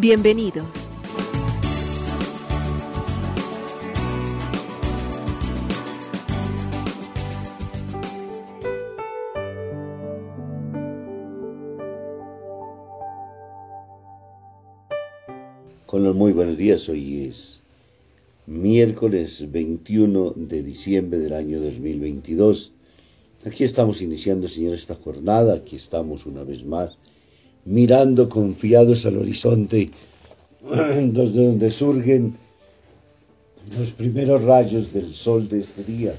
Bienvenidos. Con los muy buenos días, hoy es miércoles 21 de diciembre del año 2022. Aquí estamos iniciando, Señor, esta jornada, aquí estamos una vez más, mirando confiados al horizonte, desde donde surgen los primeros rayos del sol de este día,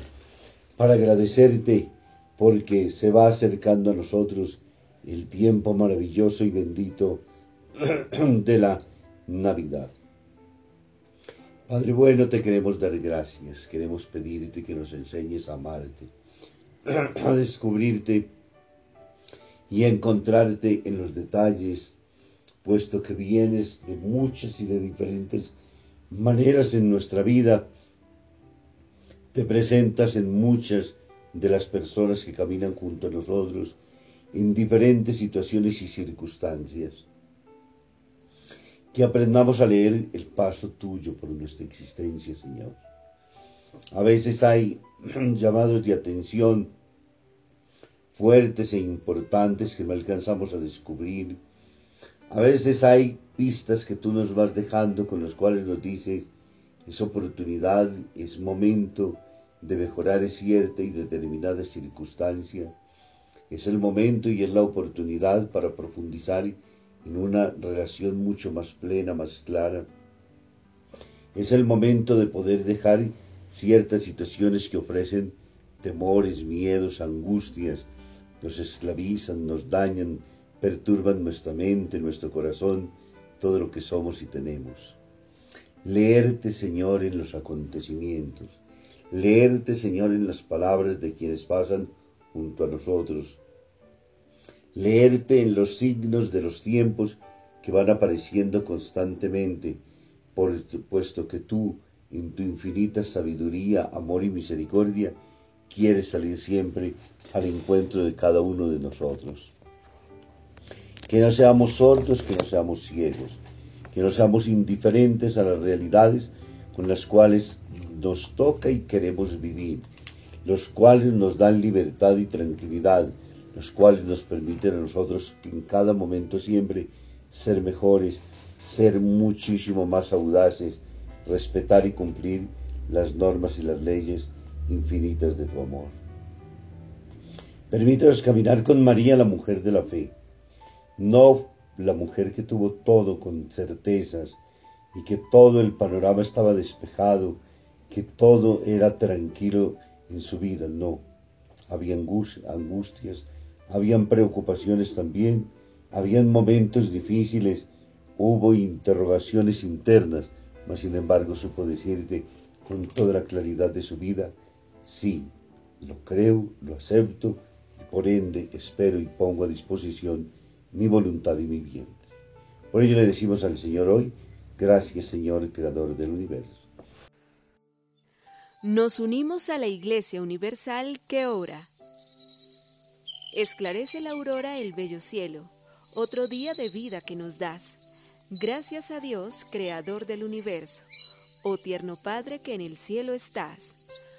para agradecerte porque se va acercando a nosotros el tiempo maravilloso y bendito de la Navidad. Padre bueno, te queremos dar gracias, queremos pedirte que nos enseñes a amarte, a descubrirte y encontrarte en los detalles, puesto que vienes de muchas y de diferentes maneras en nuestra vida, te presentas en muchas de las personas que caminan junto a nosotros, en diferentes situaciones y circunstancias que aprendamos a leer el paso tuyo por nuestra existencia, Señor. A veces hay llamados de atención fuertes e importantes que no alcanzamos a descubrir. A veces hay pistas que tú nos vas dejando con las cuales nos dices, es oportunidad, es momento de mejorar cierta y determinada circunstancia. Es el momento y es la oportunidad para profundizar en una relación mucho más plena, más clara. Es el momento de poder dejar ciertas situaciones que ofrecen temores, miedos, angustias, nos esclavizan, nos dañan, perturban nuestra mente, nuestro corazón, todo lo que somos y tenemos. Leerte, Señor, en los acontecimientos. Leerte, Señor, en las palabras de quienes pasan junto a nosotros leerte en los signos de los tiempos que van apareciendo constantemente, por puesto que tú, en tu infinita sabiduría, amor y misericordia, quieres salir siempre al encuentro de cada uno de nosotros. Que no seamos sordos, que no seamos ciegos, que no seamos indiferentes a las realidades con las cuales nos toca y queremos vivir, los cuales nos dan libertad y tranquilidad, los cuales nos permiten a nosotros en cada momento siempre ser mejores, ser muchísimo más audaces, respetar y cumplir las normas y las leyes infinitas de tu amor. Permítanos caminar con María, la mujer de la fe, no la mujer que tuvo todo con certezas y que todo el panorama estaba despejado, que todo era tranquilo en su vida, no. Había angustias, habían preocupaciones también, habían momentos difíciles, hubo interrogaciones internas, mas sin embargo supo decirte con toda la claridad de su vida, sí, lo creo, lo acepto y por ende espero y pongo a disposición mi voluntad y mi vientre. Por ello le decimos al Señor hoy, gracias Señor, Creador del universo. Nos unimos a la Iglesia Universal que ora. Esclarece la aurora el bello cielo, otro día de vida que nos das. Gracias a Dios, Creador del universo, oh tierno Padre que en el cielo estás.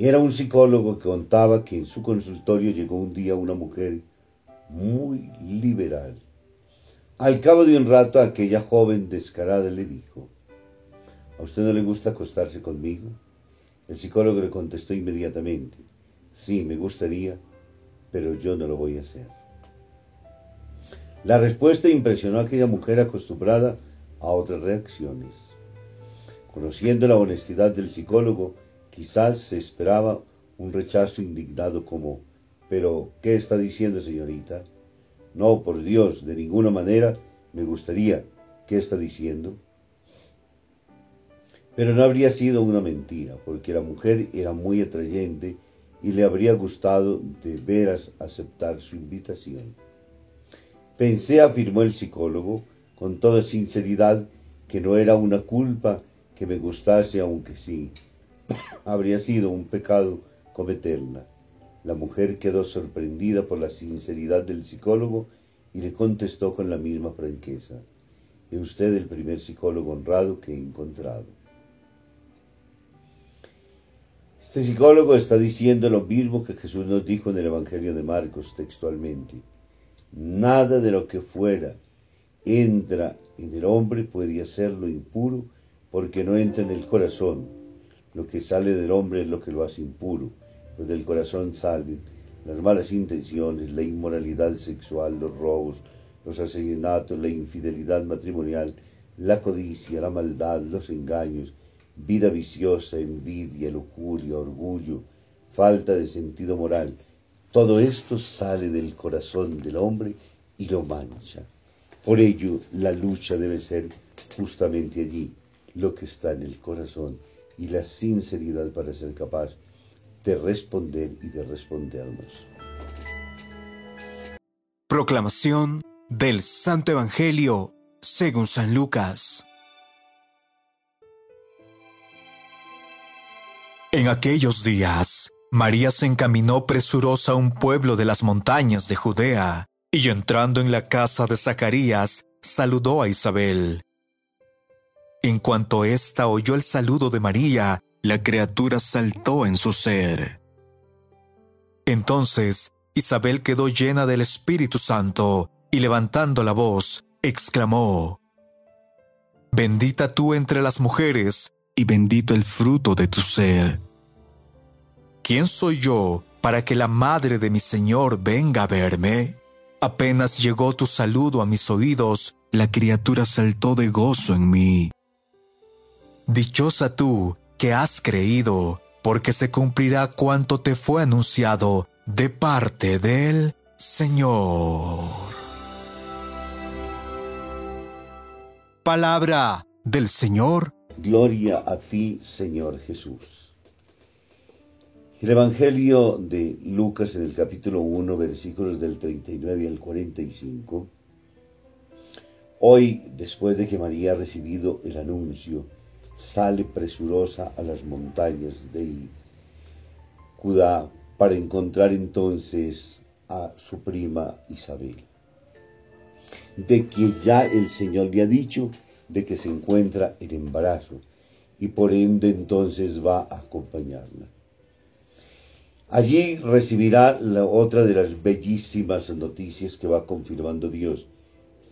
Era un psicólogo que contaba que en su consultorio llegó un día una mujer muy liberal. Al cabo de un rato aquella joven descarada le dijo, ¿A usted no le gusta acostarse conmigo? El psicólogo le contestó inmediatamente, sí, me gustaría, pero yo no lo voy a hacer. La respuesta impresionó a aquella mujer acostumbrada a otras reacciones. Conociendo la honestidad del psicólogo, Quizás se esperaba un rechazo indignado como, pero, ¿qué está diciendo, señorita? No, por Dios, de ninguna manera me gustaría. ¿Qué está diciendo? Pero no habría sido una mentira, porque la mujer era muy atrayente y le habría gustado de veras aceptar su invitación. Pensé, afirmó el psicólogo, con toda sinceridad, que no era una culpa que me gustase, aunque sí, habría sido un pecado cometerla. La mujer quedó sorprendida por la sinceridad del psicólogo y le contestó con la misma franqueza. Es usted el primer psicólogo honrado que he encontrado. Este psicólogo está diciendo lo mismo que Jesús nos dijo en el Evangelio de Marcos textualmente. Nada de lo que fuera entra en el hombre puede hacerlo impuro porque no entra en el corazón, lo que sale del hombre es lo que lo hace impuro, pues del corazón salen las malas intenciones, la inmoralidad sexual, los robos, los asesinatos, la infidelidad matrimonial, la codicia, la maldad, los engaños, vida viciosa, envidia, lujuria, orgullo, falta de sentido moral. Todo esto sale del corazón del hombre y lo mancha. Por ello, la lucha debe ser justamente allí, lo que está en el corazón y la sinceridad para ser capaz de responder y de respondernos. Proclamación del Santo Evangelio según San Lucas. En aquellos días, María se encaminó presurosa a un pueblo de las montañas de Judea, y entrando en la casa de Zacarías, saludó a Isabel. En cuanto ésta oyó el saludo de María, la criatura saltó en su ser. Entonces Isabel quedó llena del Espíritu Santo y levantando la voz, exclamó, Bendita tú entre las mujeres y bendito el fruto de tu ser. ¿Quién soy yo para que la madre de mi Señor venga a verme? Apenas llegó tu saludo a mis oídos, la criatura saltó de gozo en mí. Dichosa tú que has creído, porque se cumplirá cuanto te fue anunciado de parte del Señor. Palabra del Señor. Gloria a ti, Señor Jesús. El Evangelio de Lucas en el capítulo 1, versículos del 39 al 45. Hoy, después de que María ha recibido el anuncio sale presurosa a las montañas de Judá para encontrar entonces a su prima Isabel, de que ya el Señor le ha dicho de que se encuentra en embarazo y por ende entonces va a acompañarla. Allí recibirá la otra de las bellísimas noticias que va confirmando Dios.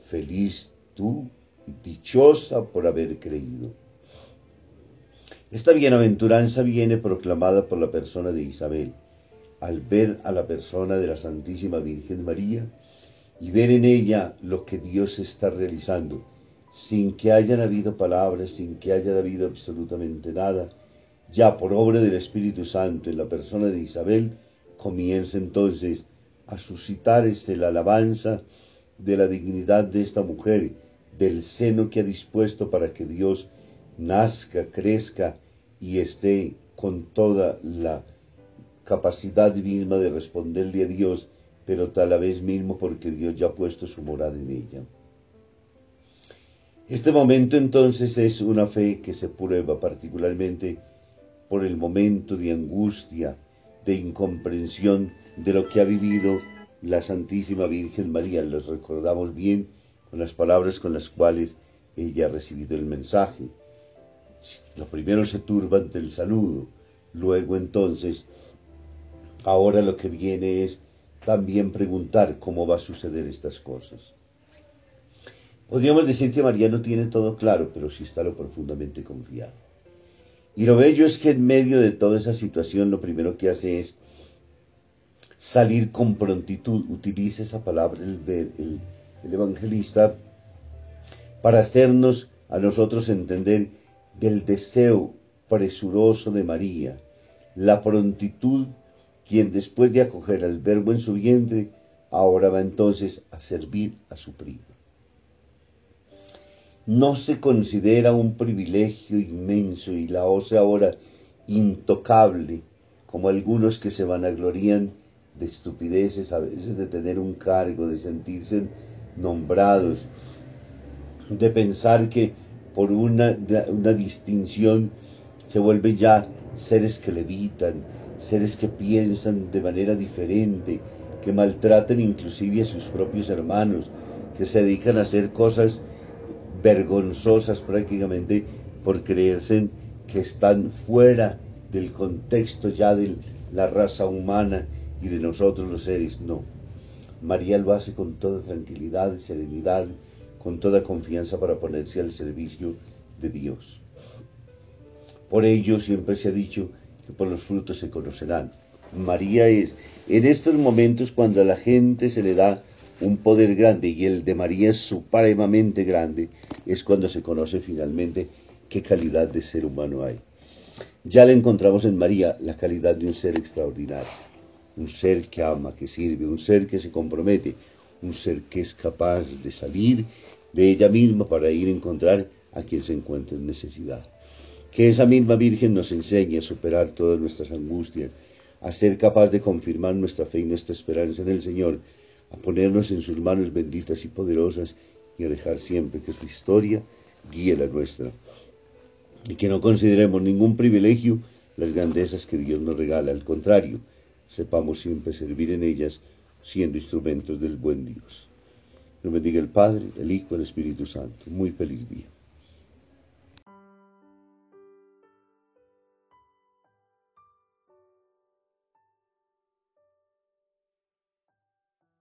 Feliz tú y dichosa por haber creído. Esta bienaventuranza viene proclamada por la persona de Isabel, al ver a la persona de la Santísima Virgen María y ver en ella lo que Dios está realizando, sin que hayan habido palabras, sin que haya habido absolutamente nada, ya por obra del Espíritu Santo en la persona de Isabel, comienza entonces a suscitar este, la alabanza de la dignidad de esta mujer, del seno que ha dispuesto para que Dios nazca, crezca y esté con toda la capacidad misma de responderle a Dios pero tal vez mismo porque Dios ya ha puesto su morada en ella. Este momento entonces es una fe que se prueba particularmente por el momento de angustia, de incomprensión de lo que ha vivido la Santísima Virgen María. Los recordamos bien con las palabras con las cuales ella ha recibido el mensaje. Lo primero se turba ante el saludo, luego entonces, ahora lo que viene es también preguntar cómo va a suceder estas cosas. Podríamos decir que María no tiene todo claro, pero sí está lo profundamente confiado. Y lo bello es que en medio de toda esa situación lo primero que hace es salir con prontitud. Utiliza esa palabra el, el, el evangelista para hacernos a nosotros entender del deseo presuroso de María, la prontitud, quien después de acoger al verbo en su vientre, ahora va entonces a servir a su primo. No se considera un privilegio inmenso y la hace ahora intocable, como algunos que se vanaglorían de estupideces a veces de tener un cargo, de sentirse nombrados, de pensar que por una, una distinción se vuelven ya seres que levitan, seres que piensan de manera diferente, que maltratan inclusive a sus propios hermanos, que se dedican a hacer cosas vergonzosas prácticamente por creerse que están fuera del contexto ya de la raza humana y de nosotros los seres. No. María lo hace con toda tranquilidad y serenidad, con toda confianza para ponerse al servicio de Dios. Por ello siempre se ha dicho que por los frutos se conocerán. María es, en estos momentos cuando a la gente se le da un poder grande y el de María es supremamente grande, es cuando se conoce finalmente qué calidad de ser humano hay. Ya le encontramos en María la calidad de un ser extraordinario, un ser que ama, que sirve, un ser que se compromete, un ser que es capaz de salir de ella misma para ir a encontrar a quien se encuentre en necesidad. Que esa misma Virgen nos enseñe a superar todas nuestras angustias, a ser capaz de confirmar nuestra fe y nuestra esperanza en el Señor, a ponernos en sus manos benditas y poderosas y a dejar siempre que su historia guíe la nuestra. Y que no consideremos ningún privilegio las grandezas que Dios nos regala, al contrario, sepamos siempre servir en ellas siendo instrumentos del buen Dios. Dios bendiga el Padre, el Hijo, el Espíritu Santo. Muy feliz día.